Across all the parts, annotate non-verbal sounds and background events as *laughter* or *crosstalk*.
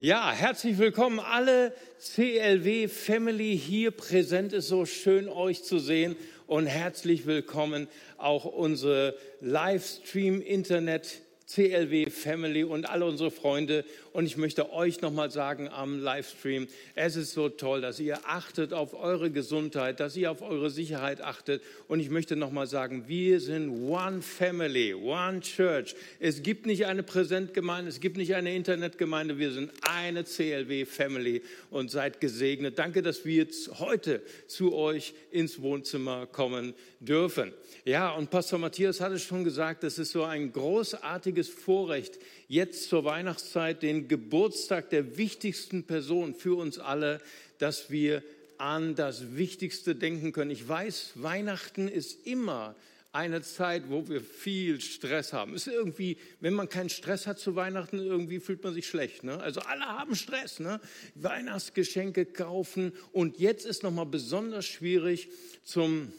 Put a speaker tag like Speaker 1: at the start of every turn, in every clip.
Speaker 1: Ja, herzlich willkommen alle CLW Family hier präsent. ist so schön euch zu sehen und herzlich willkommen auch unsere Livestream Internet CLW Family und alle unsere Freunde. Und ich möchte euch nochmal sagen am Livestream, es ist so toll, dass ihr achtet auf eure Gesundheit, dass ihr auf eure Sicherheit achtet. Und ich möchte nochmal sagen, wir sind One Family, One Church. Es gibt nicht eine Präsentgemeinde, es gibt nicht eine Internetgemeinde, wir sind eine CLW Family und seid gesegnet. Danke, dass wir heute zu euch ins Wohnzimmer kommen dürfen. Ja, und Pastor Matthias hatte schon gesagt, es ist so ein großartiges Vorrecht, jetzt zur Weihnachtszeit den Geburtstag der wichtigsten Person für uns alle, dass wir an das Wichtigste denken können. Ich weiß, Weihnachten ist immer eine Zeit, wo wir viel Stress haben. Ist irgendwie, wenn man keinen Stress hat zu Weihnachten, irgendwie fühlt man sich schlecht. Ne? Also alle haben Stress, ne? Weihnachtsgeschenke kaufen und jetzt ist noch mal besonders schwierig zum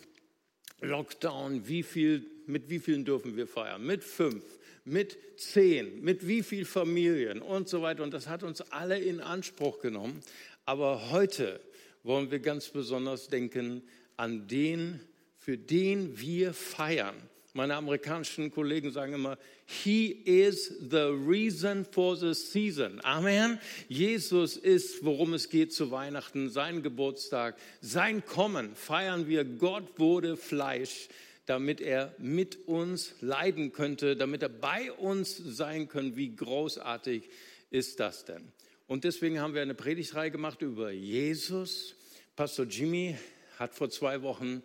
Speaker 1: Lockdown, wie viel, mit wie vielen dürfen wir feiern? Mit fünf, mit zehn, mit wie vielen Familien und so weiter. Und das hat uns alle in Anspruch genommen. Aber heute wollen wir ganz besonders denken an den, für den wir feiern. Meine amerikanischen Kollegen sagen immer, He is the reason for the season. Amen. Jesus ist, worum es geht zu Weihnachten, sein Geburtstag, sein Kommen. Feiern wir, Gott wurde Fleisch, damit er mit uns leiden könnte, damit er bei uns sein könnte. Wie großartig ist das denn? Und deswegen haben wir eine Predigtreihe gemacht über Jesus. Pastor Jimmy hat vor zwei Wochen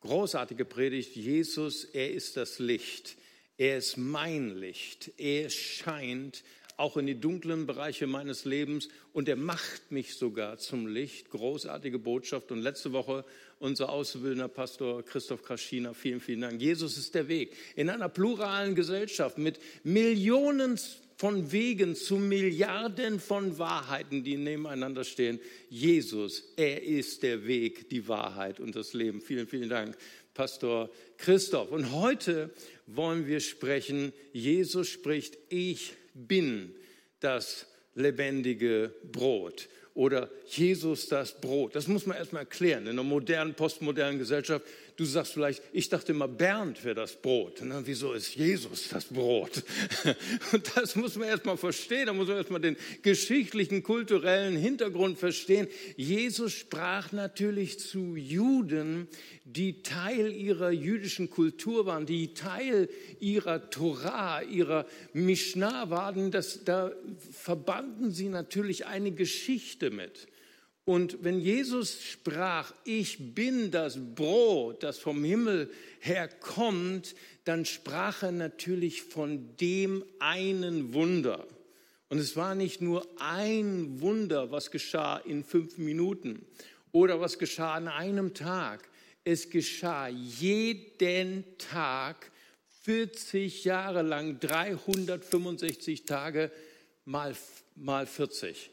Speaker 1: großartige Predigt. Jesus, er ist das Licht. Er ist mein Licht. Er scheint auch in die dunklen Bereiche meines Lebens und er macht mich sogar zum Licht. Großartige Botschaft. Und letzte Woche unser auszubildender Pastor Christoph Kraschina, vielen, vielen Dank. Jesus ist der Weg. In einer pluralen Gesellschaft mit Millionen von Wegen zu Milliarden von Wahrheiten, die nebeneinander stehen. Jesus, er ist der Weg, die Wahrheit und das Leben. Vielen, vielen Dank, Pastor Christoph. Und heute wollen wir sprechen, Jesus spricht, ich bin das lebendige Brot oder Jesus das Brot. Das muss man erstmal erklären. In einer modernen, postmodernen Gesellschaft Du sagst vielleicht, ich dachte immer, Bernd wäre das Brot. Na, wieso ist Jesus das Brot? *laughs* Und das muss man erstmal verstehen. Da muss man erstmal den geschichtlichen, kulturellen Hintergrund verstehen. Jesus sprach natürlich zu Juden, die Teil ihrer jüdischen Kultur waren, die Teil ihrer Torah, ihrer Mishnah waren. Das, da verbanden sie natürlich eine Geschichte mit. Und wenn Jesus sprach, ich bin das Brot, das vom Himmel herkommt, dann sprach er natürlich von dem einen Wunder. Und es war nicht nur ein Wunder, was geschah in fünf Minuten oder was geschah an einem Tag. Es geschah jeden Tag 40 Jahre lang, 365 Tage mal, mal 40.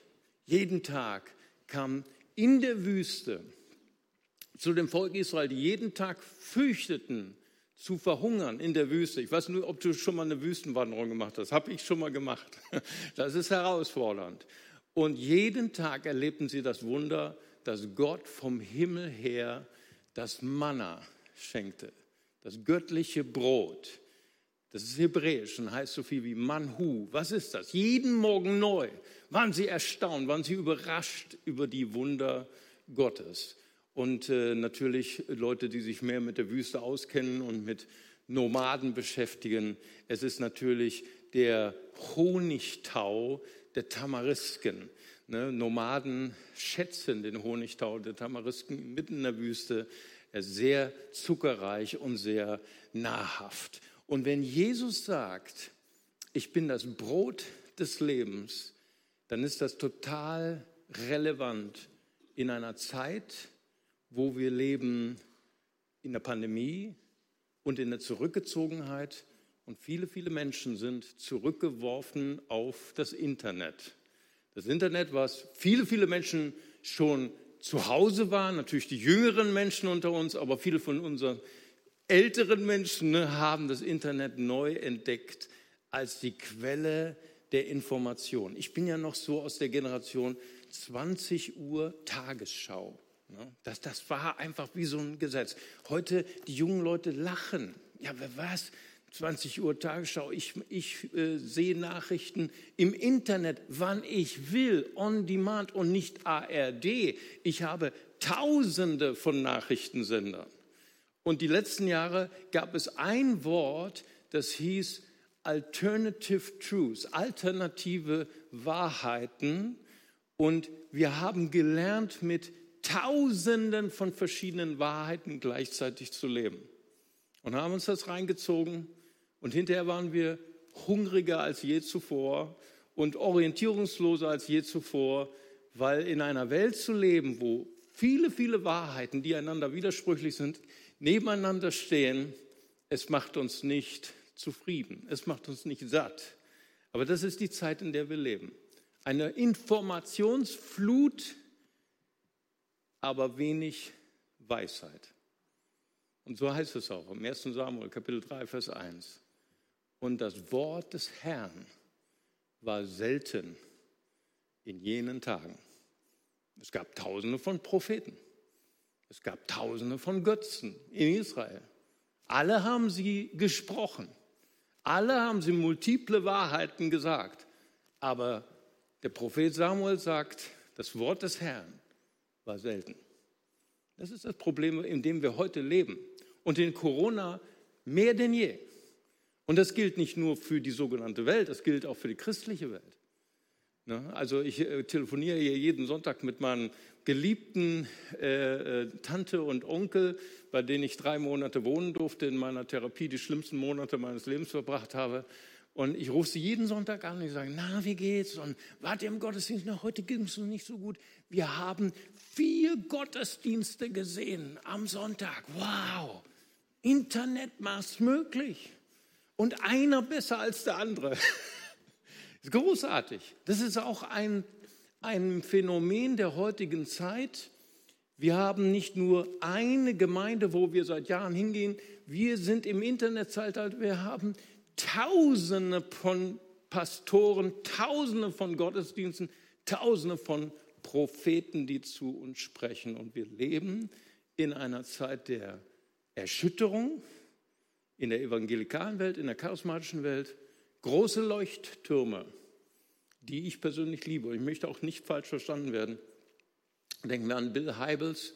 Speaker 1: Jeden Tag kam in der Wüste zu dem Volk Israel, die jeden Tag fürchteten, zu verhungern in der Wüste. Ich weiß nur, ob du schon mal eine Wüstenwanderung gemacht hast. Habe ich schon mal gemacht. *laughs* Das ist herausfordernd. Und jeden Tag erlebten sie das Wunder, dass Gott vom Himmel her das Manna schenkte, das göttliche Brot. Das ist hebräisch und heißt so viel wie Manhu. Was ist das? Jeden Morgen neu waren sie erstaunt, waren sie überrascht über die Wunder Gottes. Und äh, natürlich Leute, die sich mehr mit der Wüste auskennen und mit Nomaden beschäftigen. Es ist natürlich der Honigtau der Tamarisken. Ne? Nomaden schätzen den Honigtau der Tamarisken mitten in der Wüste. Er ist sehr zuckerreich und sehr nahrhaft. Und wenn Jesus sagt, ich bin das Brot des Lebens, dann ist das total relevant in einer Zeit, wo wir leben in der Pandemie und in der Zurückgezogenheit. Und viele, viele Menschen sind zurückgeworfen auf das Internet. Das Internet, was viele, viele Menschen schon zu Hause waren, natürlich die jüngeren Menschen unter uns, aber viele von unseren älteren Menschen ne, haben das Internet neu entdeckt als die Quelle der Information. Ich bin ja noch so aus der Generation 20 Uhr Tagesschau. Ne? Das, das war einfach wie so ein Gesetz. Heute, die jungen Leute lachen. Ja, wer was? 20 Uhr Tagesschau. Ich, ich äh, sehe Nachrichten im Internet, wann ich will, on demand und nicht ARD. Ich habe Tausende von Nachrichtensendern. Und die letzten Jahre gab es ein Wort, das hieß Alternative Truths, alternative Wahrheiten. Und wir haben gelernt, mit Tausenden von verschiedenen Wahrheiten gleichzeitig zu leben. Und haben uns das reingezogen und hinterher waren wir hungriger als je zuvor und orientierungsloser als je zuvor, weil in einer Welt zu leben, wo viele, viele Wahrheiten, die einander widersprüchlich sind, nebeneinander stehen, es macht uns nicht zufrieden, es macht uns nicht satt. Aber das ist die Zeit, in der wir leben. Eine Informationsflut, aber wenig Weisheit. Und so heißt es auch im 1. Samuel Kapitel 3, Vers 1. Und das Wort des Herrn war selten in jenen Tagen. Es gab tausende von Propheten. Es gab tausende von Götzen in Israel. Alle haben sie gesprochen. Alle haben sie multiple Wahrheiten gesagt. Aber der Prophet Samuel sagt, das Wort des Herrn war selten. Das ist das Problem, in dem wir heute leben. Und in Corona mehr denn je. Und das gilt nicht nur für die sogenannte Welt, das gilt auch für die christliche Welt. Ne? Also ich äh, telefoniere hier jeden Sonntag mit meinen geliebten äh, äh, Tante und Onkel, bei denen ich drei Monate wohnen durfte, in meiner Therapie die schlimmsten Monate meines Lebens verbracht habe. Und ich rufe sie jeden Sonntag an und ich sage, na, wie geht's? Und wart ihr im Gottesdienst? Na, heute ging es nicht so gut. Wir haben vier Gottesdienste gesehen am Sonntag. Wow! Internet macht möglich und einer besser als der andere. *laughs* ist großartig. Das ist auch ein, ein Phänomen der heutigen Zeit. Wir haben nicht nur eine Gemeinde, wo wir seit Jahren hingehen. Wir sind im Internetzeitalter. Wir haben Tausende von Pastoren, Tausende von Gottesdiensten, Tausende von Propheten, die zu uns sprechen. Und wir leben in einer Zeit der Erschütterung, in der evangelikalen Welt, in der charismatischen Welt große Leuchttürme, die ich persönlich liebe. Ich möchte auch nicht falsch verstanden werden. Denken wir an Bill Heibels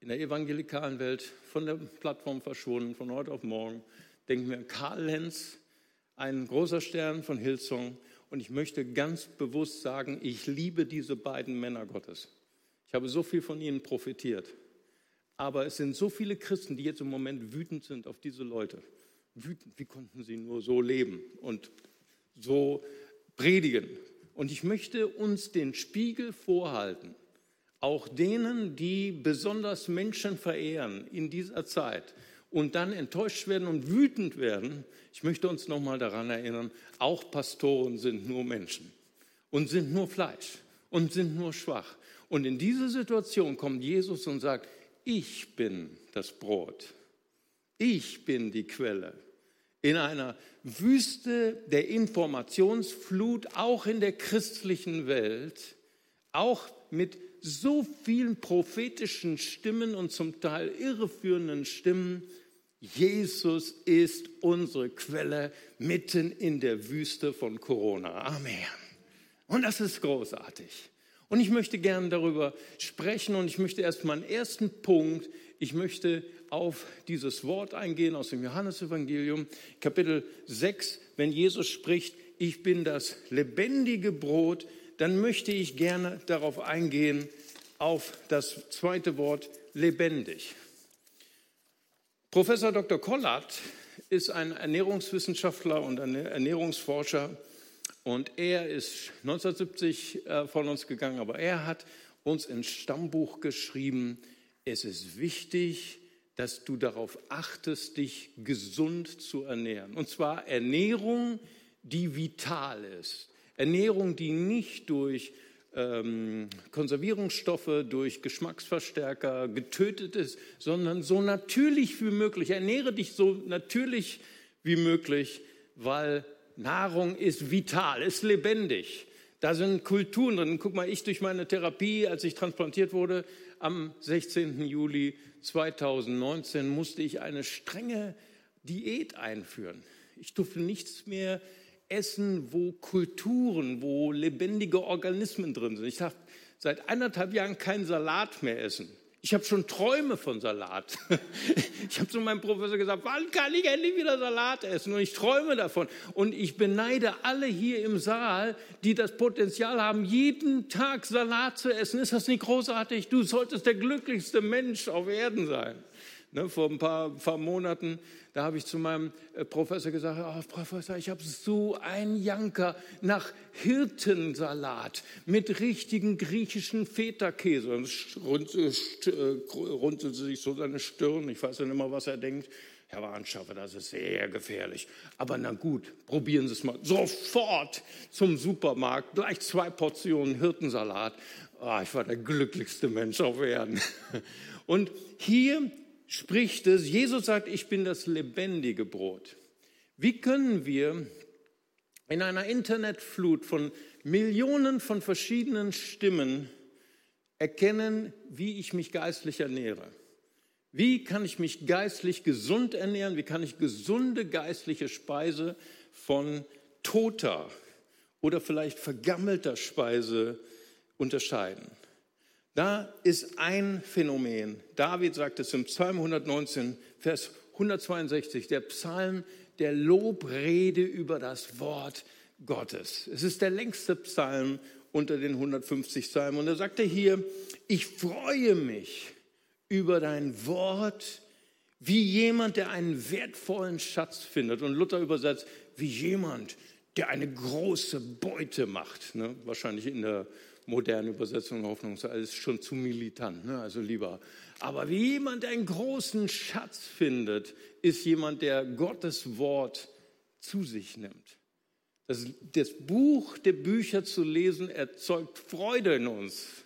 Speaker 1: in der evangelikalen Welt, von der Plattform verschwunden, von heute auf morgen. Denken wir an Karl Lenz, ein großer Stern von Hillsong. Und ich möchte ganz bewusst sagen, ich liebe diese beiden Männer Gottes. Ich habe so viel von ihnen profitiert. Aber es sind so viele Christen, die jetzt im Moment wütend sind auf diese Leute. Wütend, wie konnten sie nur so leben und so predigen? Und ich möchte uns den Spiegel vorhalten, auch denen, die besonders Menschen verehren in dieser Zeit und dann enttäuscht werden und wütend werden. Ich möchte uns nochmal daran erinnern, auch Pastoren sind nur Menschen und sind nur Fleisch und sind nur schwach. Und in diese Situation kommt Jesus und sagt, ich bin das Brot. Ich bin die Quelle. In einer Wüste der Informationsflut, auch in der christlichen Welt, auch mit so vielen prophetischen Stimmen und zum Teil irreführenden Stimmen, Jesus ist unsere Quelle mitten in der Wüste von Corona. Amen. Und das ist großartig. Und ich möchte gerne darüber sprechen und ich möchte erst meinen ersten Punkt, ich möchte auf dieses Wort eingehen aus dem Johannesevangelium, Kapitel 6, wenn Jesus spricht, ich bin das lebendige Brot, dann möchte ich gerne darauf eingehen, auf das zweite Wort lebendig. Professor Dr. Kollert ist ein Ernährungswissenschaftler und ein Ernährungsforscher und er ist 1970 äh, von uns gegangen, aber er hat uns ins Stammbuch geschrieben, es ist wichtig, dass du darauf achtest, dich gesund zu ernähren. Und zwar Ernährung, die vital ist. Ernährung, die nicht durch ähm, Konservierungsstoffe, durch Geschmacksverstärker getötet ist, sondern so natürlich wie möglich. Ernähre dich so natürlich wie möglich, weil Nahrung ist vital, ist lebendig. Da sind Kulturen drin. Guck mal, ich durch meine Therapie, als ich transplantiert wurde, am 16. Juli 2019 musste ich eine strenge Diät einführen. Ich durfte nichts mehr essen, wo Kulturen, wo lebendige Organismen drin sind. Ich darf seit eineinhalb Jahren keinen Salat mehr essen. Ich habe schon Träume von Salat. *laughs* Ich habe zu meinem Professor gesagt, wann kann ich endlich wieder Salat essen? Und ich träume davon. Und ich beneide alle hier im Saal, die das Potenzial haben, jeden Tag Salat zu essen. Ist das nicht großartig? Du solltest der glücklichste Mensch auf Erden sein. Ne, vor ein paar, paar Monaten, da habe ich zu meinem äh, Professor gesagt, oh, Professor, ich habe so ein Janker nach Hirtensalat mit richtigen griechischen Feta-Käse. Und runzelte sich so seine Stirn. Ich weiß nicht mal, was er denkt. Herr Warnschaffer, das ist sehr gefährlich. Aber na gut, probieren Sie es mal. Sofort zum Supermarkt, gleich zwei Portionen Hirtensalat. Oh, ich war der glücklichste Mensch auf Erden. *laughs* Und hier spricht es, Jesus sagt, ich bin das lebendige Brot. Wie können wir in einer Internetflut von Millionen von verschiedenen Stimmen erkennen, wie ich mich geistlich ernähre? Wie kann ich mich geistlich gesund ernähren? Wie kann ich gesunde geistliche Speise von toter oder vielleicht vergammelter Speise unterscheiden? Da ist ein Phänomen. David sagt es im Psalm 119, Vers 162, der Psalm der Lobrede über das Wort Gottes. Es ist der längste Psalm unter den 150 Psalmen. Und er sagte hier, ich freue mich über dein Wort wie jemand, der einen wertvollen Schatz findet. Und Luther übersetzt, wie jemand, der eine große Beute macht. Ne? Wahrscheinlich in der moderne Übersetzung Hoffnung ist schon zu militant, ne? also lieber. Aber wie jemand, einen großen Schatz findet, ist jemand, der Gottes Wort zu sich nimmt. Das, das Buch der Bücher zu lesen erzeugt Freude in uns.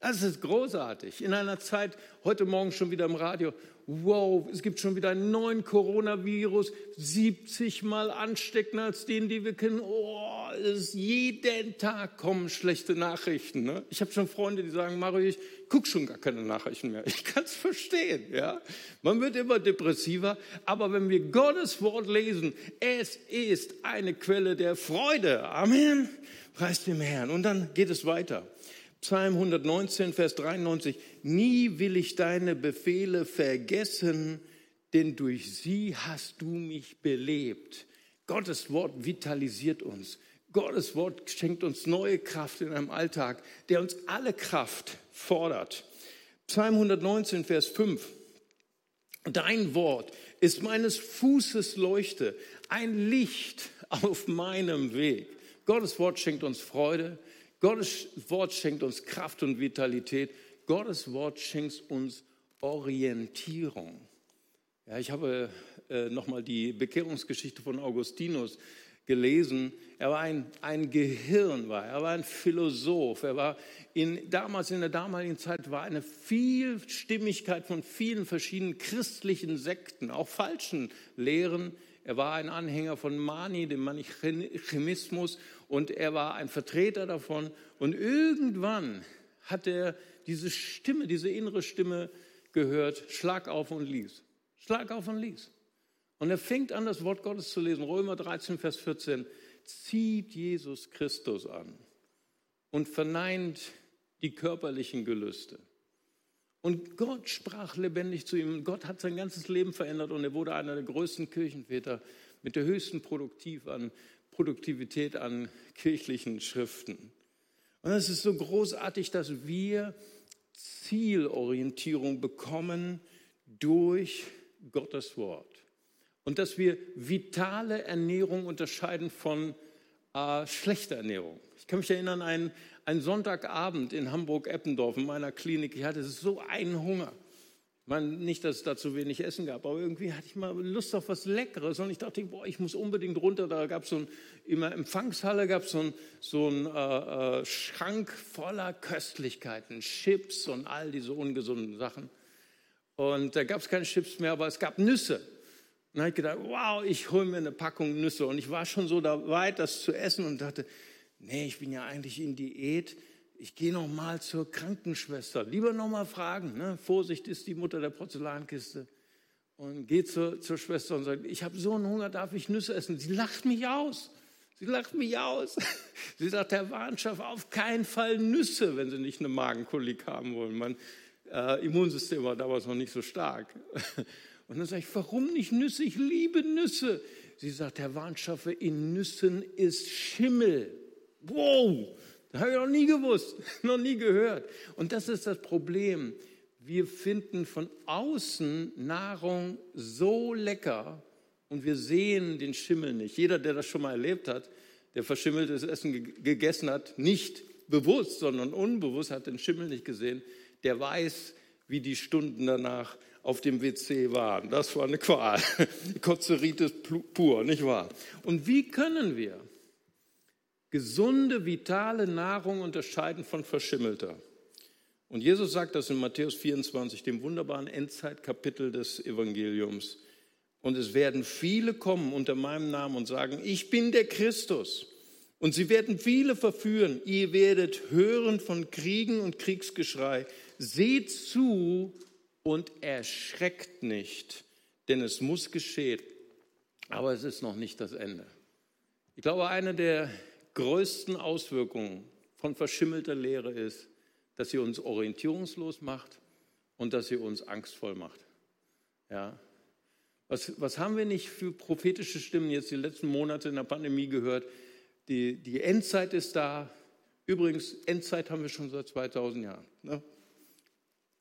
Speaker 1: Das ist großartig. In einer Zeit, heute Morgen schon wieder im Radio, wow, es gibt schon wieder einen neuen Coronavirus, 70 mal ansteckender als den, die wir kennen. Oh, ist, jeden Tag kommen schlechte Nachrichten. Ne? Ich habe schon Freunde, die sagen, Mario, ich gucke schon gar keine Nachrichten mehr. Ich kann es verstehen. Ja? Man wird immer depressiver, aber wenn wir Gottes Wort lesen, es ist eine Quelle der Freude. Amen. Preis dem Herrn. Und dann geht es weiter. Psalm 119, Vers 93, nie will ich deine Befehle vergessen, denn durch sie hast du mich belebt. Gottes Wort vitalisiert uns. Gottes Wort schenkt uns neue Kraft in einem Alltag, der uns alle Kraft fordert. Psalm 119, Vers 5. Dein Wort ist meines Fußes Leuchte, ein Licht auf meinem Weg. Gottes Wort schenkt uns Freude, Gottes Wort schenkt uns Kraft und Vitalität. Gottes Wort schenkt uns Orientierung. Ja, ich habe äh, nochmal die Bekehrungsgeschichte von Augustinus gelesen. Er war ein, ein Gehirn, war. er war ein Philosoph. Er war in, damals in der damaligen Zeit war eine Vielstimmigkeit von vielen verschiedenen christlichen Sekten, auch falschen Lehren. Er war ein Anhänger von Mani, dem Manichemismus, und er war ein Vertreter davon. Und irgendwann hat er diese Stimme, diese innere Stimme gehört, schlag auf und lies. Schlag auf und lies. Und er fängt an, das Wort Gottes zu lesen. Römer 13, Vers 14. Zieht Jesus Christus an und verneint die körperlichen Gelüste. Und Gott sprach lebendig zu ihm. Gott hat sein ganzes Leben verändert und er wurde einer der größten Kirchenväter mit der höchsten an, Produktivität an kirchlichen Schriften. Und es ist so großartig, dass wir Zielorientierung bekommen durch Gottes Wort. Und dass wir vitale Ernährung unterscheiden von äh, schlechter Ernährung. Ich kann mich erinnern, einen, einen Sonntagabend in Hamburg-Eppendorf in meiner Klinik, ich hatte so einen Hunger. Meine, nicht, dass es da zu wenig Essen gab, aber irgendwie hatte ich mal Lust auf was Leckeres und ich dachte, boah, ich muss unbedingt runter. Da gab es so ein, in der Empfangshalle gab es so ein, so ein äh, äh, Schrank voller Köstlichkeiten, Chips und all diese ungesunden Sachen. Und da gab es keine Chips mehr, aber es gab Nüsse. Dann habe ich gedacht, wow, ich hole mir eine Packung Nüsse. Und ich war schon so weit, das zu essen und dachte, nee, ich bin ja eigentlich in Diät. Ich gehe noch mal zur Krankenschwester. Lieber noch mal fragen. Ne? Vorsicht ist die Mutter der Porzellankiste. Und geht zur, zur Schwester und sagt, ich habe so einen Hunger, darf ich Nüsse essen? Sie lacht mich aus. Sie lacht mich aus. *laughs* Sie sagt, Herr Warnschaff, auf keinen Fall Nüsse, wenn Sie nicht eine Magenkolik haben wollen. Mein äh, Immunsystem war damals noch nicht so stark. *laughs* Und dann sage ich, warum nicht Nüsse? Ich liebe Nüsse. Sie sagt, Herr Warnschaffe, in Nüssen ist Schimmel. Wow, das habe ich noch nie gewusst, *laughs* noch nie gehört. Und das ist das Problem. Wir finden von außen Nahrung so lecker und wir sehen den Schimmel nicht. Jeder, der das schon mal erlebt hat, der verschimmeltes Essen gegessen hat, nicht bewusst, sondern unbewusst hat den Schimmel nicht gesehen, der weiß, wie die Stunden danach auf dem WC waren. Das war eine Qual. *laughs* Kotzeritis pur, nicht wahr? Und wie können wir gesunde, vitale Nahrung unterscheiden von verschimmelter? Und Jesus sagt das in Matthäus 24, dem wunderbaren Endzeitkapitel des Evangeliums. Und es werden viele kommen unter meinem Namen und sagen, ich bin der Christus. Und sie werden viele verführen. Ihr werdet hören von Kriegen und Kriegsgeschrei. Seht zu, und erschreckt nicht, denn es muss geschehen. Aber es ist noch nicht das Ende. Ich glaube, eine der größten Auswirkungen von verschimmelter Lehre ist, dass sie uns orientierungslos macht und dass sie uns angstvoll macht. Ja. Was, was haben wir nicht für prophetische Stimmen jetzt die letzten Monate in der Pandemie gehört? Die, die Endzeit ist da. Übrigens, Endzeit haben wir schon seit 2000 Jahren. Ne?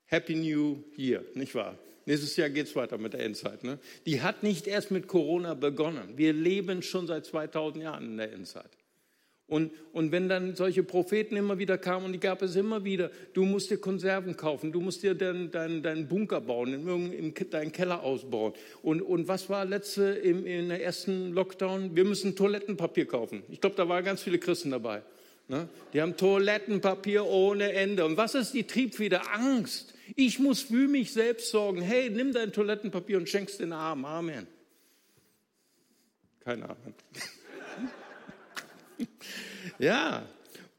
Speaker 1: Happy New Year, nicht wahr? Nächstes Jahr geht es weiter mit der Endzeit. Ne? Die hat nicht erst mit Corona begonnen. Wir leben schon seit 2000 Jahren in der Endzeit. Und, und wenn dann solche Propheten immer wieder kamen, und die gab es immer wieder, du musst dir Konserven kaufen, du musst dir deinen dein, dein Bunker bauen, in, in, deinen Keller ausbauen. Und, und was war letzte im, in der ersten Lockdown? Wir müssen Toilettenpapier kaufen. Ich glaube, da waren ganz viele Christen dabei. Ne? Die haben Toilettenpapier ohne Ende. Und was ist die Triebfeder? Angst. Ich muss für mich selbst sorgen. Hey, nimm dein Toilettenpapier und schenk's den Armen. Amen. Keine Ahnung. *laughs* ja,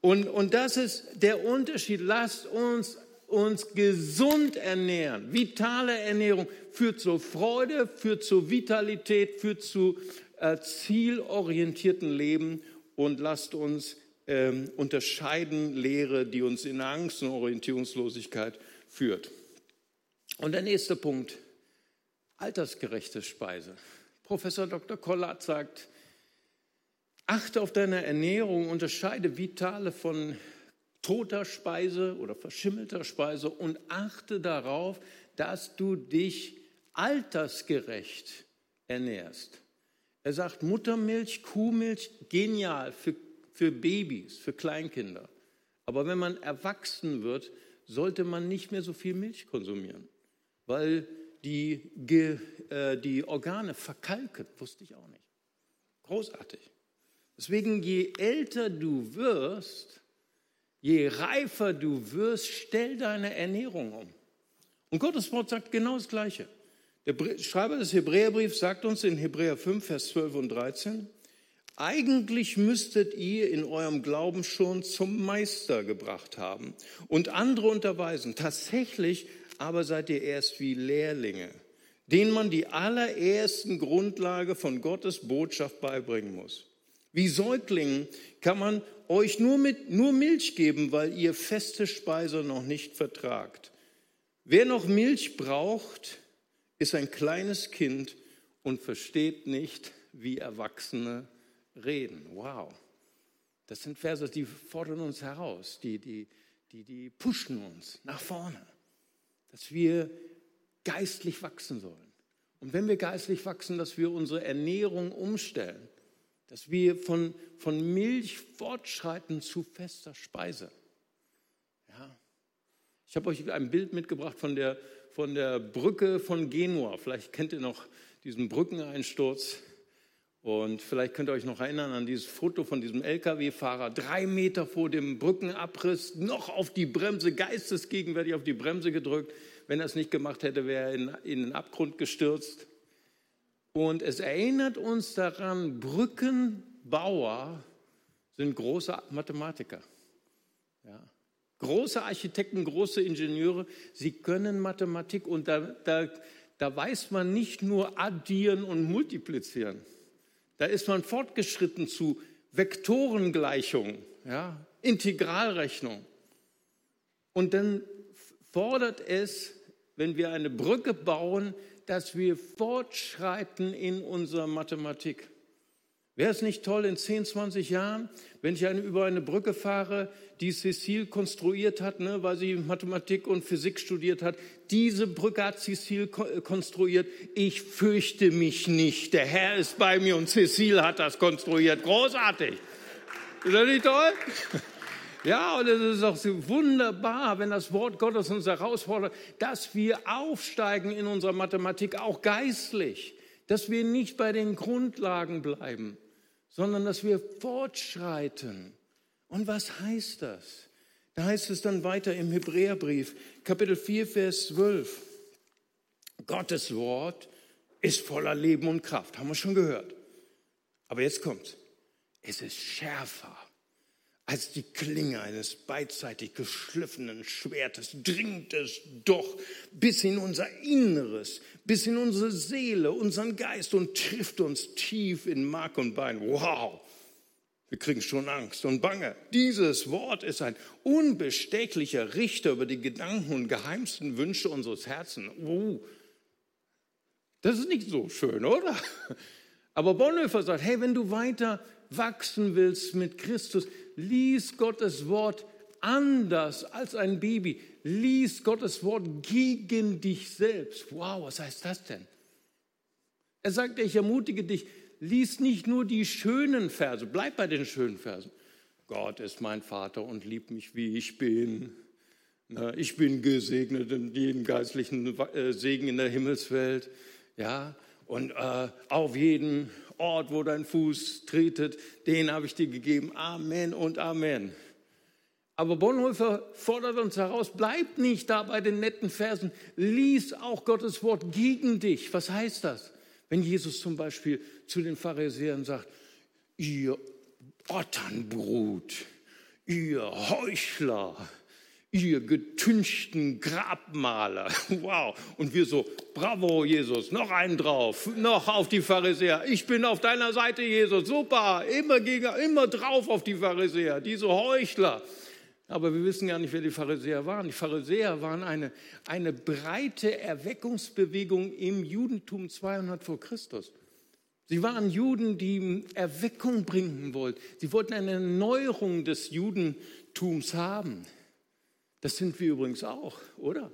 Speaker 1: und, und das ist der Unterschied. Lasst uns uns gesund ernähren. Vitale Ernährung führt zur Freude, führt zur Vitalität, führt zu äh, zielorientierten Leben und lasst uns ähm, unterscheiden Lehre, die uns in Angst und Orientierungslosigkeit führt. Und der nächste Punkt, altersgerechte Speise. Professor Dr. Kollat sagt, achte auf deine Ernährung, unterscheide vitale von toter Speise oder verschimmelter Speise und achte darauf, dass du dich altersgerecht ernährst. Er sagt, Muttermilch, Kuhmilch, genial für, für Babys, für Kleinkinder. Aber wenn man erwachsen wird, sollte man nicht mehr so viel Milch konsumieren, weil die, äh, die Organe verkalken, wusste ich auch nicht. Großartig. Deswegen, je älter du wirst, je reifer du wirst, stell deine Ernährung um. Und Gottes Wort sagt genau das Gleiche. Der Schreiber des Hebräerbriefs sagt uns in Hebräer 5, Vers 12 und 13, eigentlich müsstet ihr in eurem Glauben schon zum Meister gebracht haben und andere unterweisen. Tatsächlich aber seid ihr erst wie Lehrlinge, denen man die allerersten Grundlage von Gottes Botschaft beibringen muss. Wie Säuglingen kann man euch nur, mit, nur Milch geben, weil ihr feste Speise noch nicht vertragt. Wer noch Milch braucht, ist ein kleines Kind und versteht nicht, wie Erwachsene reden. Wow. Das sind Verse, die fordern uns heraus, die, die, die, die pushen uns nach vorne, dass wir geistlich wachsen sollen. Und wenn wir geistlich wachsen, dass wir unsere Ernährung umstellen, dass wir von, von Milch fortschreiten zu fester Speise. Ja. Ich habe euch ein Bild mitgebracht von der, von der Brücke von Genua. Vielleicht kennt ihr noch diesen Brückeneinsturz und vielleicht könnt ihr euch noch erinnern an dieses Foto von diesem Lkw-Fahrer, drei Meter vor dem Brückenabriss, noch auf die Bremse, geistesgegenwärtig auf die Bremse gedrückt. Wenn er es nicht gemacht hätte, wäre er in, in den Abgrund gestürzt. Und es erinnert uns daran, Brückenbauer sind große Mathematiker. Ja. Große Architekten, große Ingenieure, sie können Mathematik und da, da, da weiß man nicht nur addieren und multiplizieren. Da ist man fortgeschritten zu Vektorengleichungen, ja, Integralrechnung. Und dann fordert es, wenn wir eine Brücke bauen, dass wir fortschreiten in unserer Mathematik. Wäre es nicht toll in 10, 20 Jahren, wenn ich eine, über eine Brücke fahre, die Cecile konstruiert hat, ne, weil sie Mathematik und Physik studiert hat. Diese Brücke hat Cecile äh, konstruiert. Ich fürchte mich nicht. Der Herr ist bei mir und Cecile hat das konstruiert. Großartig. Ist das nicht toll? *laughs* Ja, und es ist auch so wunderbar, wenn das Wort Gottes uns herausfordert, dass wir aufsteigen in unserer Mathematik, auch geistlich, dass wir nicht bei den Grundlagen bleiben sondern dass wir fortschreiten. Und was heißt das? Da heißt es dann weiter im Hebräerbrief, Kapitel 4, Vers 12. Gottes Wort ist voller Leben und Kraft, haben wir schon gehört. Aber jetzt kommt, es ist schärfer als die Klinge eines beidseitig geschliffenen Schwertes dringt es doch bis in unser Inneres, bis in unsere Seele, unseren Geist und trifft uns tief in Mark und Bein. Wow! Wir kriegen schon Angst und Bange. Dieses Wort ist ein unbestechlicher Richter über die Gedanken und geheimsten Wünsche unseres Herzens. Uh, das ist nicht so schön, oder? Aber Bonhoeffer sagt, hey, wenn du weiter wachsen willst mit Christus, lies Gottes Wort anders als ein Baby. Lies Gottes Wort gegen dich selbst. Wow, was heißt das denn? Er sagt, ich ermutige dich, lies nicht nur die schönen Verse, bleib bei den schönen Versen. Gott ist mein Vater und liebt mich, wie ich bin. Ich bin gesegnet in jedem geistlichen äh, Segen in der Himmelswelt. Ja, und äh, auf jeden Ort, wo dein Fuß tretet, den habe ich dir gegeben. Amen und Amen. Aber Bonhoeffer fordert uns heraus, bleib nicht da bei den netten Versen, lies auch Gottes Wort gegen dich. Was heißt das? Wenn Jesus zum Beispiel zu den Pharisäern sagt, ihr Otternbrut, ihr Heuchler, ihr getünchten Grabmaler. *laughs* Wow. Und wir so, bravo, Jesus, noch einen drauf, noch auf die Pharisäer. Ich bin auf deiner Seite, Jesus, super, immer, gegen, immer drauf auf die Pharisäer, diese Heuchler. Aber wir wissen gar nicht, wer die Pharisäer waren. Die Pharisäer waren eine, eine breite Erweckungsbewegung im Judentum 200 vor Christus. Sie waren Juden, die Erweckung bringen wollten. Sie wollten eine Erneuerung des Judentums haben. Das sind wir übrigens auch, oder?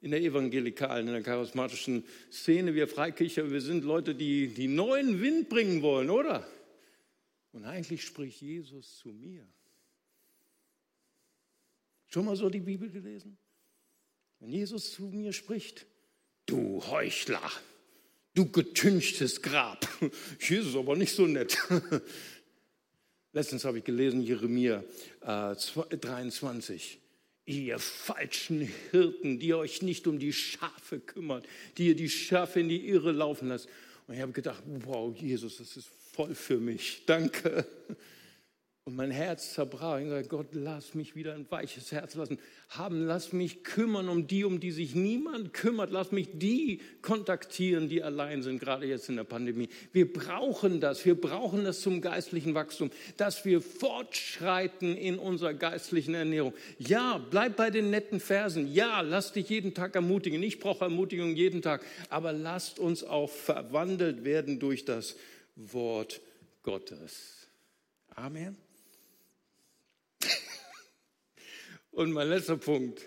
Speaker 1: In der evangelikalen, in der charismatischen Szene, wir Freikircher, wir sind Leute, die, die neuen Wind bringen wollen, oder? Und eigentlich spricht Jesus zu mir. Schon mal so die Bibel gelesen? Wenn Jesus zu mir spricht, du Heuchler, du getünchtes Grab. *laughs* Jesus aber nicht so nett. *laughs* Letztens habe ich gelesen, Jeremia äh, 23 ihr falschen Hirten, die euch nicht um die Schafe kümmert, die ihr die Schafe in die Irre laufen lasst. Und ich habe gedacht, wow, Jesus, das ist voll für mich. Danke. Und mein Herz zerbrach. Ich sagte, Gott, lass mich wieder ein weiches Herz lassen. Haben, lass mich kümmern um die, um die sich niemand kümmert. Lass mich die kontaktieren, die allein sind, gerade jetzt in der Pandemie. Wir brauchen das. Wir brauchen das zum geistlichen Wachstum, dass wir fortschreiten in unserer geistlichen Ernährung. Ja, bleib bei den netten Versen. Ja, lass dich jeden Tag ermutigen. Ich brauche Ermutigung jeden Tag. Aber lasst uns auch verwandelt werden durch das Wort Gottes. Amen. Und mein letzter Punkt.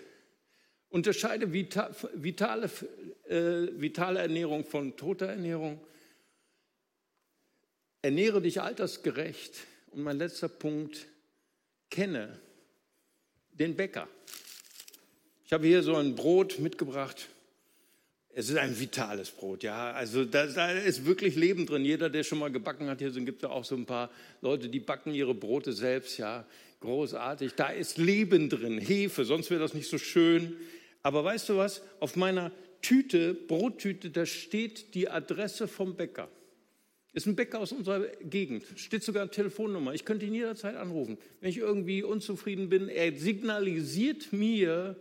Speaker 1: Unterscheide vitale, äh, vitale Ernährung von toter Ernährung. Ernähre dich altersgerecht. Und mein letzter Punkt. Kenne den Bäcker. Ich habe hier so ein Brot mitgebracht. Es ist ein vitales Brot, ja. Also da, da, ist wirklich Leben drin. Jeder, der schon mal gebacken hat, hier sind, gibt es auch so ein paar Leute, die backen ihre Brote selbst, ja. Großartig. Da ist Leben drin, Hefe, sonst wäre das nicht so schön. Aber weißt du was? Auf meiner Tüte, Brottüte, da steht die Adresse vom Bäcker. Ist ein Bäcker aus unserer Gegend, steht sogar eine Telefonnummer. Ich könnte ihn jederzeit anrufen. Wenn ich irgendwie unzufrieden bin, er signalisiert mir,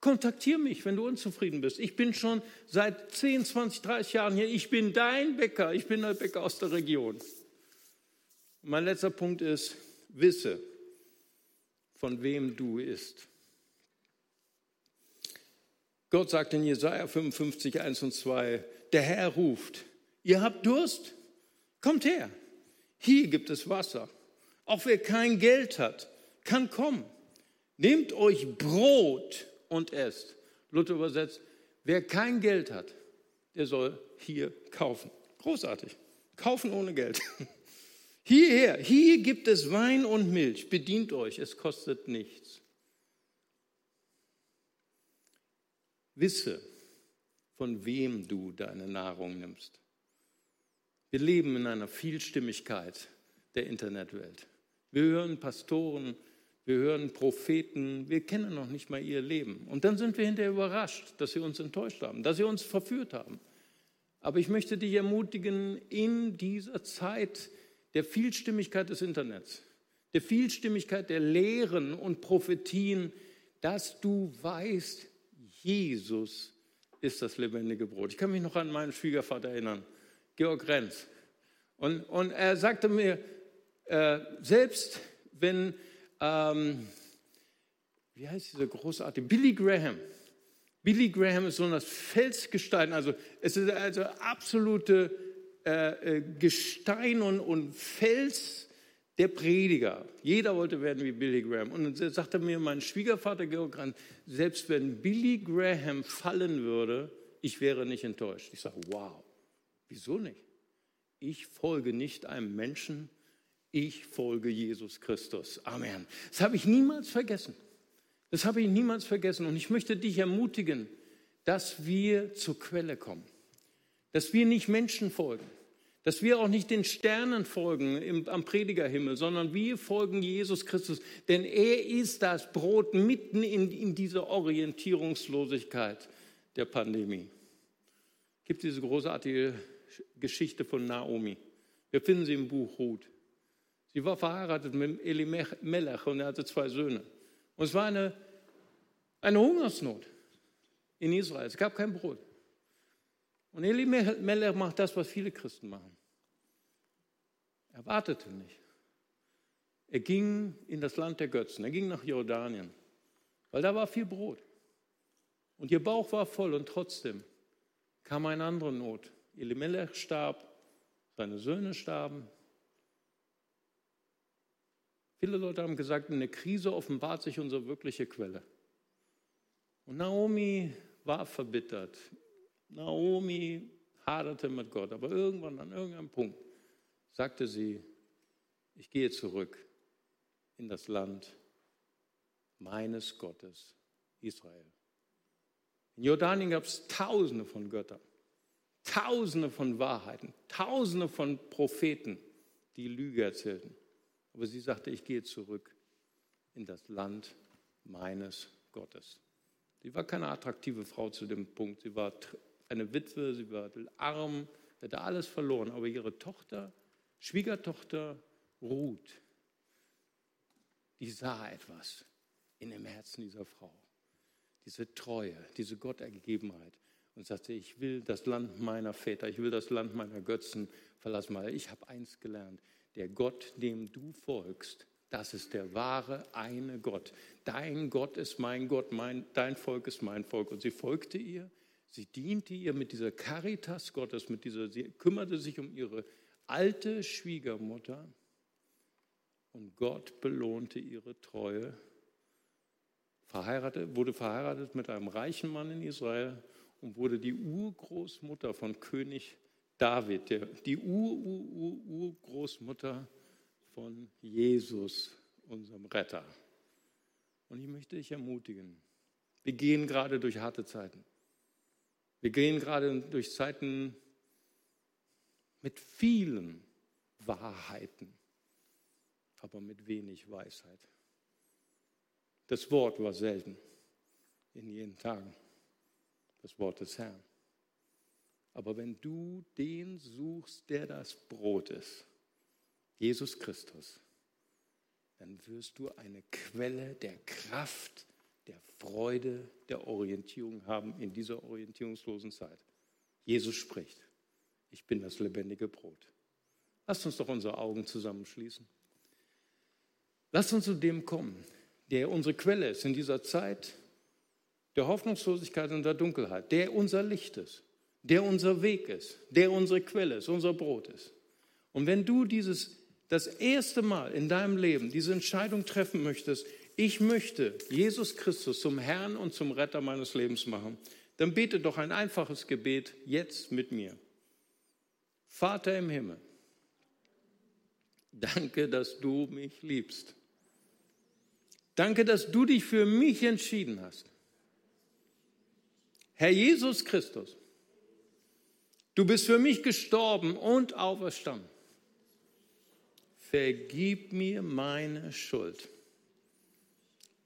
Speaker 1: kontaktiere mich, wenn du unzufrieden bist. Ich bin schon seit 10, 20, 30 Jahren hier. Ich bin dein Bäcker. Ich bin der Bäcker aus der Region. Mein letzter Punkt ist, wisse, von wem du isst. Gott sagt in Jesaja 55, 1 und 2, der Herr ruft, ihr habt Durst? Kommt her. Hier gibt es Wasser. Auch wer kein Geld hat, kann kommen. Nehmt euch Brot und esst. Luther übersetzt, wer kein Geld hat, der soll hier kaufen. Großartig. Kaufen ohne Geld. *laughs* Hierher, hier gibt es Wein und Milch. Bedient euch, es kostet nichts. Wisse, von wem du deine Nahrung nimmst. Wir leben in einer Vielstimmigkeit der Internetwelt. Wir hören Pastoren, wir hören Propheten, wir kennen noch nicht mal ihr Leben. Und dann sind wir hinterher überrascht, dass sie uns enttäuscht haben, dass sie uns verführt haben. Aber ich möchte dich ermutigen, in dieser Zeit der Vielstimmigkeit des Internets, der Vielstimmigkeit der Lehren und Prophetien, dass du weißt, Jesus ist das lebendige Brot. Ich kann mich noch an meinen Schwiegervater erinnern, Georg Renz. Und, und er sagte mir, äh, selbst wenn, ähm, wie heißt dieser großartige, Billy Graham, Billy Graham ist so das Felsgestein, also es ist also absolute äh, äh, Gestein und, und Fels der Prediger. Jeder wollte werden wie Billy Graham. Und dann sagte mir mein Schwiegervater Georg Grant, selbst wenn Billy Graham fallen würde, ich wäre nicht enttäuscht. Ich sage, wow, wieso nicht? Ich folge nicht einem Menschen, ich folge Jesus Christus. Amen. Das habe ich niemals vergessen. Das habe ich niemals vergessen. Und ich möchte dich ermutigen, dass wir zur Quelle kommen. Dass wir nicht Menschen folgen dass wir auch nicht den Sternen folgen im, am Predigerhimmel, sondern wir folgen Jesus Christus, denn er ist das Brot mitten in, in dieser Orientierungslosigkeit der Pandemie. Es gibt diese großartige Geschichte von Naomi. Wir finden sie im Buch Ruth. Sie war verheiratet mit Elimelech und er hatte zwei Söhne. Und es war eine, eine Hungersnot in Israel. Es gab kein Brot. Und Elimelech macht das, was viele Christen machen. Er wartete nicht. Er ging in das Land der Götzen. Er ging nach Jordanien, weil da war viel Brot. Und ihr Bauch war voll und trotzdem kam eine andere Not. Elimelech starb, seine Söhne starben. Viele Leute haben gesagt, in der Krise offenbart sich unsere wirkliche Quelle. Und Naomi war verbittert. Naomi haderte mit Gott, aber irgendwann an irgendeinem Punkt sagte sie, ich gehe zurück in das Land meines Gottes Israel. In Jordanien gab es tausende von Göttern, tausende von Wahrheiten, tausende von Propheten, die Lüge erzählten. Aber sie sagte, ich gehe zurück in das Land meines Gottes. Sie war keine attraktive Frau zu dem Punkt. Sie war eine Witwe, sie war arm, hatte alles verloren. Aber ihre Tochter, Schwiegertochter Ruth, die sah etwas in dem Herzen dieser Frau. Diese Treue, diese Gottergegebenheit. Und sagte, ich will das Land meiner Väter, ich will das Land meiner Götzen verlassen, weil ich habe eins gelernt. Der Gott, dem du folgst, das ist der wahre eine Gott. Dein Gott ist mein Gott, mein, dein Volk ist mein Volk. Und sie folgte ihr, sie diente ihr mit dieser Caritas Gottes, mit dieser, sie kümmerte sich um ihre alte Schwiegermutter und Gott belohnte ihre Treue. Verheiratet, wurde verheiratet mit einem reichen Mann in Israel und wurde die Urgroßmutter von König David, der, die Ur-Ur-Urgroßmutter von Jesus, unserem Retter. Und ich möchte dich ermutigen, wir gehen gerade durch harte Zeiten. Wir gehen gerade durch Zeiten mit vielen Wahrheiten, aber mit wenig Weisheit. Das Wort war selten in jenen Tagen, das Wort des Herrn. Aber wenn du den suchst, der das Brot ist, Jesus Christus, dann wirst du eine Quelle der Kraft, der Freude, der Orientierung haben in dieser orientierungslosen Zeit. Jesus spricht, ich bin das lebendige Brot. Lasst uns doch unsere Augen zusammenschließen. Lasst uns zu dem kommen, der unsere Quelle ist in dieser Zeit der Hoffnungslosigkeit und der Dunkelheit, der unser Licht ist, der unser Weg ist, der unsere Quelle ist, unser Brot ist. Und wenn du dieses das erste Mal in deinem Leben diese Entscheidung treffen möchtest, ich möchte Jesus Christus zum Herrn und zum Retter meines Lebens machen, dann bete doch ein einfaches Gebet jetzt mit mir. Vater im Himmel, danke, dass du mich liebst. Danke, dass du dich für mich entschieden hast. Herr Jesus Christus, du bist für mich gestorben und auferstanden. Vergib mir meine Schuld.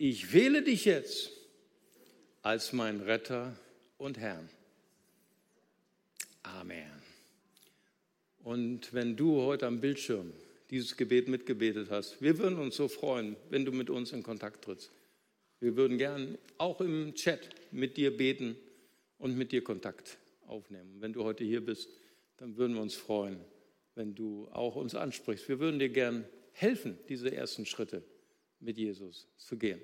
Speaker 1: Ich wähle dich jetzt als mein Retter und Herrn. Amen. Und wenn du heute am Bildschirm dieses Gebet mitgebetet hast, wir würden uns so freuen, wenn du mit uns in Kontakt trittst. Wir würden gern auch im Chat mit dir beten und mit dir Kontakt aufnehmen. Wenn du heute hier bist, dann würden wir uns freuen, wenn du auch uns ansprichst. Wir würden dir gern helfen, diese ersten Schritte mit Jesus zu gehen.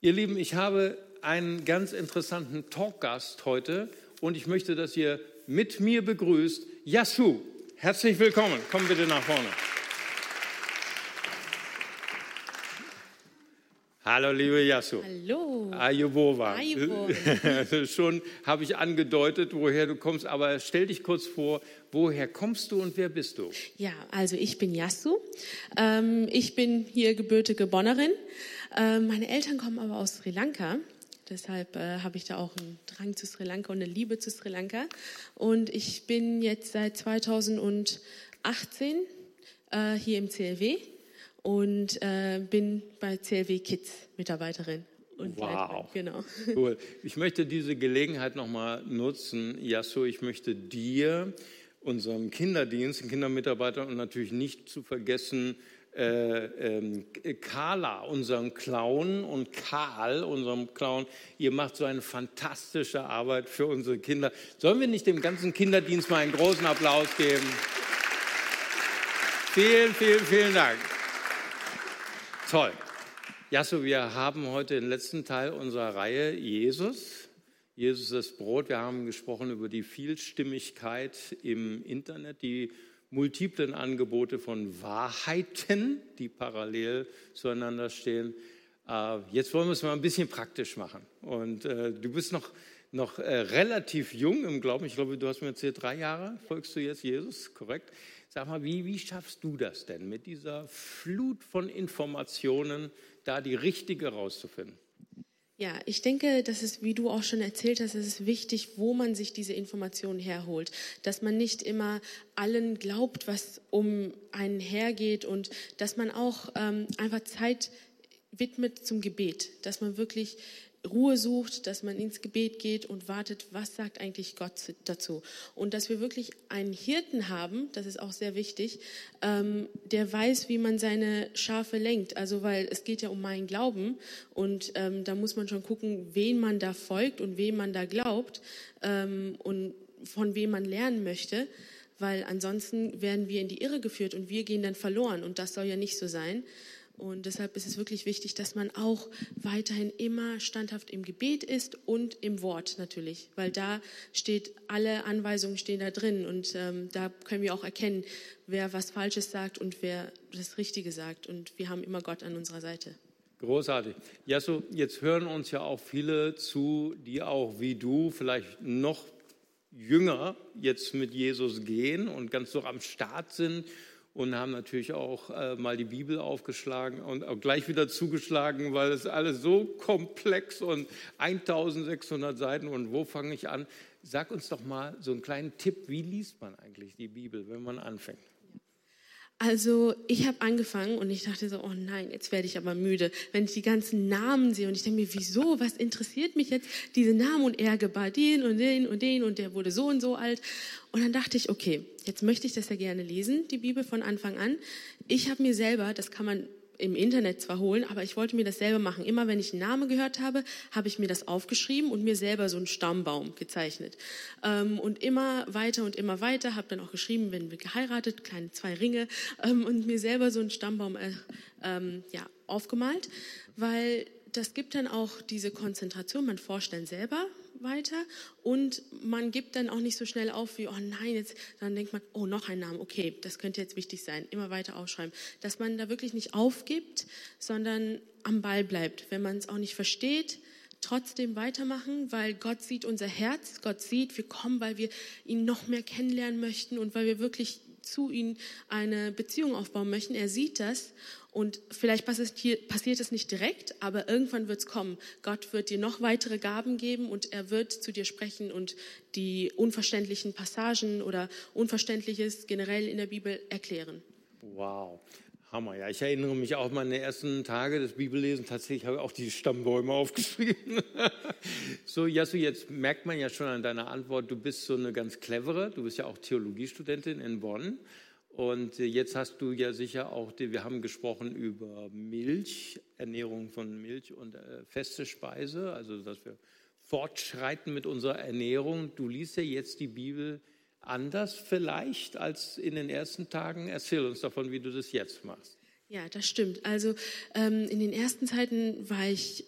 Speaker 1: Ihr Lieben, ich habe einen ganz interessanten Talkgast heute und ich möchte, dass ihr mit mir begrüßt Yasu. Herzlich willkommen. Komm bitte nach vorne. Hallo, liebe Yasu.
Speaker 2: Hallo.
Speaker 1: Ayubova.
Speaker 2: Ayubova. *laughs*
Speaker 1: Schon habe ich angedeutet, woher du kommst, aber stell dich kurz vor, woher kommst du und wer bist du?
Speaker 2: Ja, also ich bin Yasu. Ähm, ich bin hier gebürtige Bonnerin. Ähm, meine Eltern kommen aber aus Sri Lanka. Deshalb äh, habe ich da auch einen Drang zu Sri Lanka und eine Liebe zu Sri Lanka. Und ich bin jetzt seit 2018 äh, hier im CLW und äh, bin bei CLW Kids Mitarbeiterin.
Speaker 1: Und wow.
Speaker 2: Genau. *laughs*
Speaker 1: Cool. Ich möchte diese Gelegenheit nochmal nutzen. Yasso, ich möchte dir, unserem Kinderdienst, den Kindermitarbeitern und natürlich nicht zu vergessen, äh, äh, Carla, unserem Clown, und Karl, unserem Clown, ihr macht so eine fantastische Arbeit für unsere Kinder. Sollen wir nicht dem ganzen Kinderdienst mal einen großen Applaus geben? Vielen, vielen, vielen Dank. Toll. Ja, so wir haben heute den letzten Teil unserer Reihe Jesus. Jesus das Brot. Wir haben gesprochen über die Vielstimmigkeit im Internet, die multiplen Angebote von Wahrheiten, die parallel zueinander stehen. Äh, jetzt wollen wir es mal ein bisschen praktisch machen. Und äh, du bist noch, noch äh, relativ jung im Glauben. Ich glaube, du hast mir erzählt, drei Jahre folgst du jetzt Jesus, korrekt? Sag mal, wie, wie schaffst du das denn, mit dieser Flut von Informationen da die richtige rauszufinden?
Speaker 2: Ja, ich denke, das ist, wie du auch schon erzählt hast, es ist wichtig, wo man sich diese Informationen herholt. Dass man nicht immer allen glaubt, was um einen hergeht und dass man auch ähm, einfach Zeit widmet zum Gebet. Dass man wirklich Ruhe sucht, dass man ins Gebet geht und wartet, was sagt eigentlich Gott dazu. Und dass wir wirklich einen Hirten haben, das ist auch sehr wichtig, ähm, der weiß, wie man seine Schafe lenkt. Also weil es geht ja um meinen Glauben und ähm, da muss man schon gucken, wen man da folgt und wem man da glaubt ähm, und von wem man lernen möchte. Weil ansonsten werden wir in die Irre geführt und wir gehen dann verloren und das soll ja nicht so sein. Und deshalb ist es wirklich wichtig, dass man auch weiterhin immer standhaft im Gebet ist und im Wort natürlich, weil da steht, alle Anweisungen stehen da drin und ähm, da können wir auch erkennen, wer was Falsches sagt und wer das Richtige sagt. Und wir haben immer Gott an unserer Seite.
Speaker 1: Großartig. Ja, so jetzt hören uns ja auch viele zu, die auch wie du vielleicht noch jünger jetzt mit Jesus gehen und ganz so am Start sind und haben natürlich auch äh, mal die Bibel aufgeschlagen und auch gleich wieder zugeschlagen, weil es alles so komplex und 1600 Seiten und wo fange ich an? Sag uns doch mal so einen kleinen Tipp, wie liest man eigentlich die Bibel, wenn man anfängt?
Speaker 2: Also ich habe angefangen und ich dachte so, oh nein, jetzt werde ich aber müde, wenn ich die ganzen Namen sehe und ich denke mir, wieso, was interessiert mich jetzt diese Namen und er gebar den und den und den und der wurde so und so alt. Und dann dachte ich, okay, jetzt möchte ich das ja gerne lesen, die Bibel von Anfang an. Ich habe mir selber, das kann man im Internet zwar holen, aber ich wollte mir das selber machen. Immer wenn ich einen Namen gehört habe, habe ich mir das aufgeschrieben und mir selber so einen Stammbaum gezeichnet. Ähm, und immer weiter und immer weiter, habe dann auch geschrieben, wenn wir geheiratet, kleine zwei Ringe ähm, und mir selber so einen Stammbaum äh, ähm, ja, aufgemalt, weil das gibt dann auch diese Konzentration, man dann selber weiter und man gibt dann auch nicht so schnell auf wie, oh nein, jetzt, dann denkt man, oh, noch ein Name, okay, das könnte jetzt wichtig sein, immer weiter aufschreiben. Dass man da wirklich nicht aufgibt, sondern am Ball bleibt. Wenn man es auch nicht versteht, trotzdem weitermachen, weil Gott sieht unser Herz, Gott sieht, wir kommen, weil wir ihn noch mehr kennenlernen möchten und weil wir wirklich zu ihm eine Beziehung aufbauen möchten. Er sieht das und vielleicht passiert es nicht direkt, aber irgendwann wird es kommen. Gott wird dir noch weitere Gaben geben und er wird zu dir sprechen und die unverständlichen Passagen oder Unverständliches generell in der Bibel erklären.
Speaker 1: Wow. Hammer, ja. Ich erinnere mich auch meine ersten Tage des Bibellesens. Tatsächlich habe ich auch die Stammbäume *laughs* aufgeschrieben. so, Jasu, jetzt merkt man ja schon an deiner Antwort, du bist so eine ganz clevere. Du bist ja auch Theologiestudentin in Bonn. Und äh, jetzt hast du ja sicher auch, wir haben gesprochen über Milch, Ernährung von Milch und äh, feste Speise, also dass wir fortschreiten mit unserer Ernährung. Du liest ja jetzt die Bibel anders vielleicht als in den ersten Tagen. Erzähl uns davon, wie du das jetzt machst.
Speaker 2: Ja, das stimmt. Also ähm, in den ersten Zeiten war ich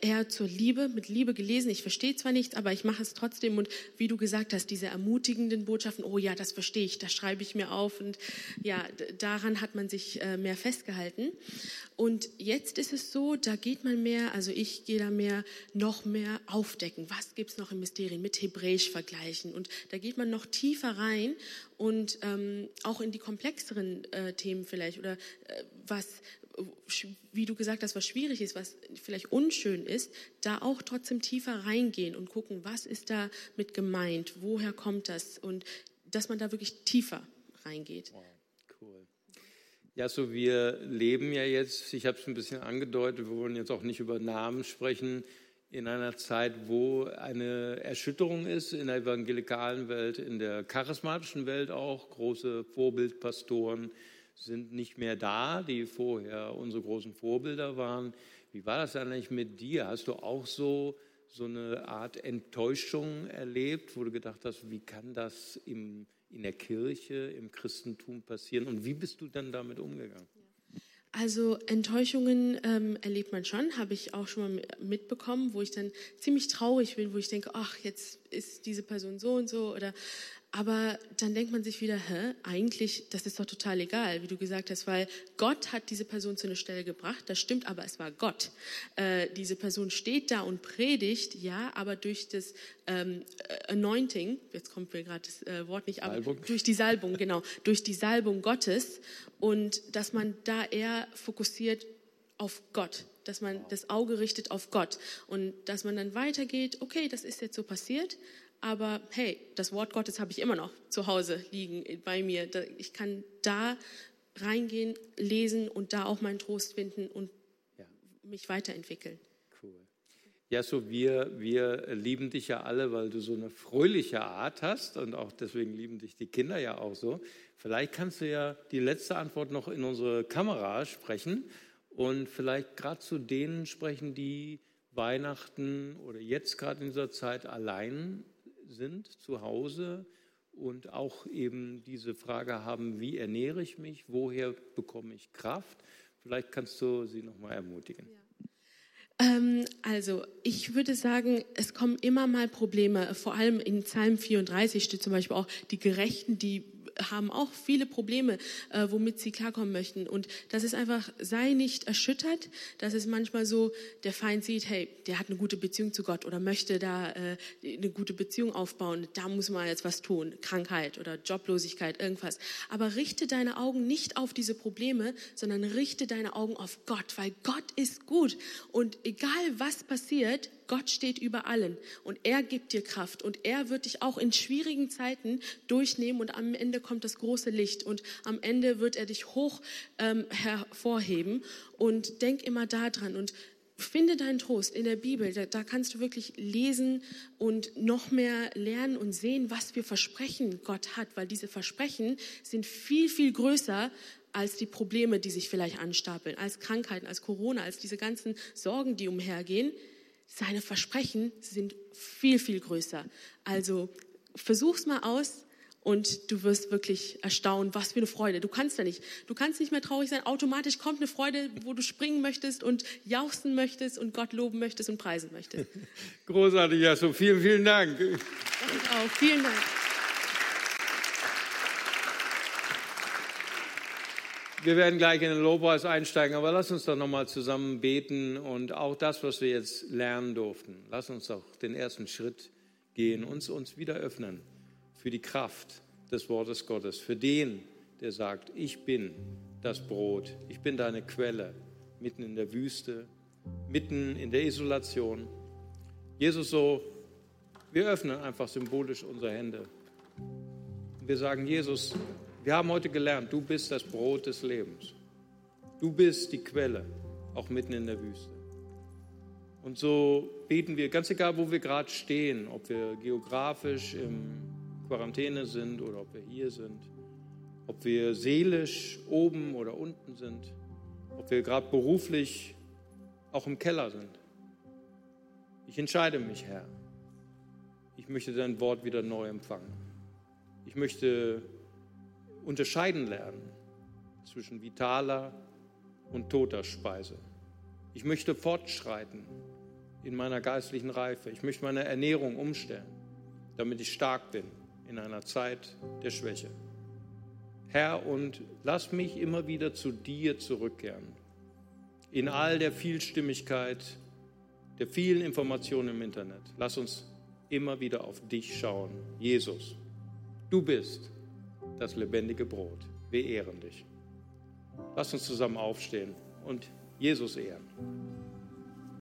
Speaker 2: eher zur Liebe, mit Liebe gelesen. Ich verstehe zwar nichts, aber ich mache es trotzdem. Und wie du gesagt hast, diese ermutigenden Botschaften, oh ja, das verstehe ich, das schreibe ich mir auf. Und ja, daran hat man sich äh, mehr festgehalten. Und jetzt ist es so, da geht man mehr, also ich gehe da mehr, noch mehr aufdecken. Was gibt es noch im Mysterien? Mit Hebräisch vergleichen. Und da geht man noch tiefer rein und ähm, auch in die komplexeren äh, Themen vielleicht oder äh, was, wie du gesagt hast, was schwierig ist, was vielleicht unschön ist, da auch trotzdem tiefer reingehen und gucken, was ist da mit gemeint, woher kommt das und dass man da wirklich tiefer reingeht.
Speaker 1: Wow. Ja, so wir leben ja jetzt, ich habe es ein bisschen angedeutet, wir wollen jetzt auch nicht über Namen sprechen, in einer Zeit, wo eine Erschütterung ist in der evangelikalen Welt, in der charismatischen Welt auch. Große Vorbildpastoren sind nicht mehr da, die vorher unsere großen Vorbilder waren. Wie war das eigentlich mit dir? Hast du auch so, so eine Art Enttäuschung erlebt, wo du gedacht hast, wie kann das im in der Kirche, im Christentum passieren und wie bist du dann damit umgegangen?
Speaker 2: Also Enttäuschungen ähm, erlebt man schon, habe ich auch schon mal mitbekommen, wo ich dann ziemlich traurig bin, wo ich denke, ach, jetzt ist diese Person so und so oder aber dann denkt man sich wieder, hä, eigentlich, das ist doch total egal, wie du gesagt hast, weil Gott hat diese Person zu einer Stelle gebracht, das stimmt, aber es war Gott. Äh, diese Person steht da und predigt, ja, aber durch das ähm, Anointing, jetzt kommt mir gerade das äh, Wort nicht, aber Salbung. durch die Salbung, genau, durch die Salbung Gottes und dass man da eher fokussiert auf Gott, dass man das Auge richtet auf Gott und dass man dann weitergeht, okay, das ist jetzt so passiert, aber hey, das Wort Gottes habe ich immer noch zu Hause liegen bei mir. Ich kann da reingehen, lesen und da auch meinen Trost finden und ja. mich weiterentwickeln.
Speaker 1: Cool. Ja, so wir, wir lieben dich ja alle, weil du so eine fröhliche Art hast und auch deswegen lieben dich die Kinder ja auch so. Vielleicht kannst du ja die letzte Antwort noch in unsere Kamera sprechen und vielleicht gerade zu denen sprechen, die Weihnachten oder jetzt gerade in dieser Zeit allein sind zu Hause und auch eben diese Frage haben, wie ernähre ich mich, woher bekomme ich Kraft? Vielleicht kannst du sie nochmal ermutigen.
Speaker 2: Ja. Ähm, also ich würde sagen, es kommen immer mal Probleme. Vor allem in Psalm 34 steht zum Beispiel auch, die Gerechten, die haben auch viele Probleme, äh, womit sie klarkommen möchten. Und das ist einfach, sei nicht erschüttert. Das ist manchmal so, der Feind sieht, hey, der hat eine gute Beziehung zu Gott oder möchte da äh, eine gute Beziehung aufbauen. Da muss man jetzt was tun. Krankheit oder Joblosigkeit, irgendwas. Aber richte deine Augen nicht auf diese Probleme, sondern richte deine Augen auf Gott, weil Gott ist gut. Und egal was passiert, Gott steht über allen und er gibt dir Kraft und er wird dich auch in schwierigen Zeiten durchnehmen und am Ende kommt das große Licht und am Ende wird er dich hoch ähm, hervorheben. Und denk immer daran und finde deinen Trost in der Bibel. Da, da, kannst du wirklich lesen und noch mehr lernen und sehen, was für Versprechen Gott hat, weil diese Versprechen sind viel, viel größer als die Probleme, die sich vielleicht anstapeln, als Krankheiten, als Corona, als diese ganzen Sorgen, die umhergehen. Seine Versprechen sind viel, viel größer. Also versuch's mal aus und du wirst wirklich erstaunen, was für eine Freude. Du kannst ja nicht, du kannst nicht mehr traurig sein. Automatisch kommt eine Freude, wo du springen möchtest und jauchzen möchtest und Gott loben möchtest und preisen möchtest. *laughs*
Speaker 1: Großartig, ja, so vielen, vielen Dank.
Speaker 2: Das auch. Vielen Dank.
Speaker 1: Wir werden gleich in den Lobpreis einsteigen, aber lass uns doch nochmal zusammen beten und auch das, was wir jetzt lernen durften. Lass uns doch den ersten Schritt gehen, uns, uns wieder öffnen für die Kraft des Wortes Gottes, für den, der sagt, ich bin das Brot, ich bin deine Quelle, mitten in der Wüste, mitten in der Isolation. Jesus so, wir öffnen einfach symbolisch unsere Hände. Wir sagen, Jesus, wir haben heute gelernt, du bist das Brot des Lebens. Du bist die Quelle, auch mitten in der Wüste. Und so beten wir, ganz egal, wo wir gerade stehen, ob wir geografisch in Quarantäne sind oder ob wir hier sind, ob wir seelisch oben oder unten sind, ob wir gerade beruflich auch im Keller sind. Ich entscheide mich, Herr. Ich möchte dein Wort wieder neu empfangen. Ich möchte unterscheiden lernen zwischen vitaler und toter Speise. Ich möchte fortschreiten in meiner geistlichen Reife. Ich möchte meine Ernährung umstellen, damit ich stark bin in einer Zeit der Schwäche. Herr, und lass mich immer wieder zu dir zurückkehren. In all der Vielstimmigkeit, der vielen Informationen im Internet. Lass uns immer wieder auf dich schauen. Jesus, du bist das lebendige Brot. Wir ehren dich. Lass uns zusammen aufstehen und Jesus ehren.